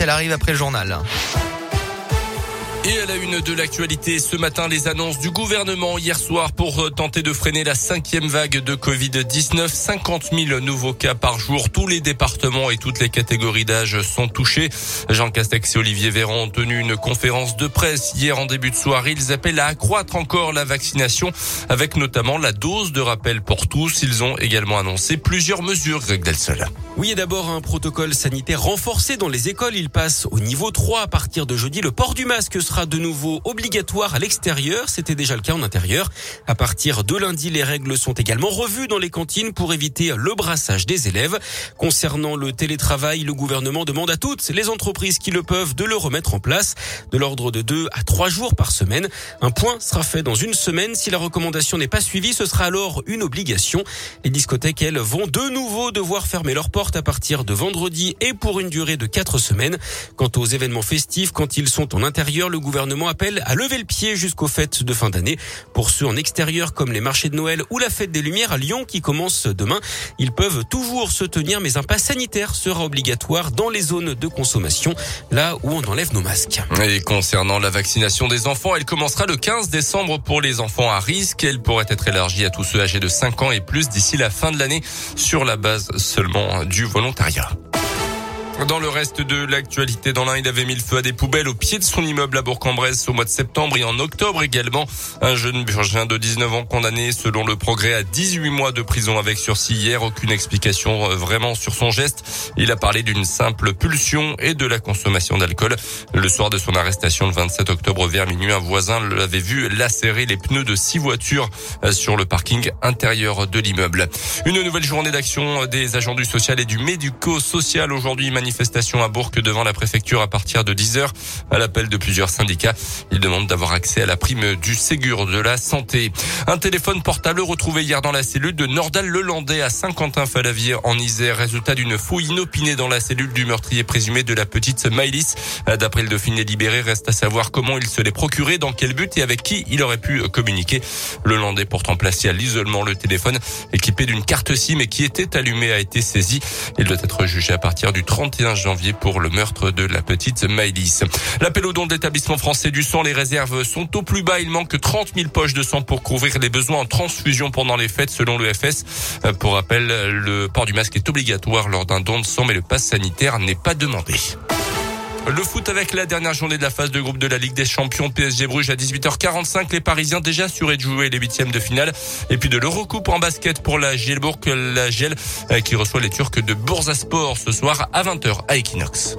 elle arrive après le journal. Et à la une de l'actualité, ce matin, les annonces du gouvernement hier soir pour euh, tenter de freiner la cinquième vague de Covid-19. 50 000 nouveaux cas par jour. Tous les départements et toutes les catégories d'âge sont touchés. Jean Castex et Olivier Véran ont tenu une conférence de presse hier en début de soirée. Ils appellent à accroître encore la vaccination avec notamment la dose de rappel pour tous. Ils ont également annoncé plusieurs mesures, Greg Delsol. Oui, et d'abord un protocole sanitaire renforcé dans les écoles. Il passe au niveau 3 à partir de jeudi. Le port du masque sera de nouveau obligatoire à l'extérieur. C'était déjà le cas en intérieur. À partir de lundi, les règles sont également revues dans les cantines pour éviter le brassage des élèves. Concernant le télétravail, le gouvernement demande à toutes les entreprises qui le peuvent de le remettre en place, de l'ordre de deux à trois jours par semaine. Un point sera fait dans une semaine. Si la recommandation n'est pas suivie, ce sera alors une obligation. Les discothèques, elles, vont de nouveau devoir fermer leurs portes à partir de vendredi et pour une durée de quatre semaines. Quant aux événements festifs, quand ils sont en intérieur, le gouvernement appelle à lever le pied jusqu'aux fêtes de fin d'année. Pour ceux en extérieur comme les marchés de Noël ou la fête des Lumières à Lyon qui commence demain, ils peuvent toujours se tenir mais un pass sanitaire sera obligatoire dans les zones de consommation, là où on enlève nos masques. Et concernant la vaccination des enfants, elle commencera le 15 décembre pour les enfants à risque. Elle pourrait être élargie à tous ceux âgés de 5 ans et plus d'ici la fin de l'année sur la base seulement du volontariat. Dans le reste de l'actualité, dans l'un, il avait mis le feu à des poubelles au pied de son immeuble à Bourg-en-Bresse au mois de septembre et en octobre également. Un jeune burgien de 19 ans condamné selon le progrès à 18 mois de prison avec sursis hier. Aucune explication euh, vraiment sur son geste. Il a parlé d'une simple pulsion et de la consommation d'alcool. Le soir de son arrestation le 27 octobre vers minuit, un voisin l'avait vu lacérer les pneus de six voitures euh, sur le parking intérieur de l'immeuble. Une nouvelle journée d'action des agents du social et du médico-social aujourd'hui manifestation à Bourg devant la préfecture à partir de 10h à l'appel de plusieurs syndicats. Ils demandent d'avoir accès à la prime du Ségur de la santé. Un téléphone portable retrouvé hier dans la cellule de Nordal-Lelandais à Saint-Quentin-Falavier en Isère. Résultat d'une fouille inopinée dans la cellule du meurtrier présumé de la petite Maïlis. D'après le Dauphiné libéré, reste à savoir comment il se l'est procuré, dans quel but et avec qui il aurait pu communiquer. Le Landais pourtant placé à l'isolement le téléphone équipé d'une carte SIM et qui était allumé a été saisi. Il doit être jugé à partir du 30 31 janvier pour le meurtre de la petite Maïlis. L'appel au don de l'établissement français du sang, les réserves sont au plus bas. Il manque 30 000 poches de sang pour couvrir les besoins en transfusion pendant les fêtes selon l'EFS. Pour rappel, le port du masque est obligatoire lors d'un don de sang, mais le pass sanitaire n'est pas demandé. Le foot avec la dernière journée de la phase de groupe de la Ligue des Champions PSG Bruges à 18h45. Les Parisiens déjà assurés de jouer les huitièmes de finale. Et puis de l'Eurocoupe en basket pour la Gielbourg, la Giel qui reçoit les Turcs de Bursaspor ce soir à 20h à Equinox.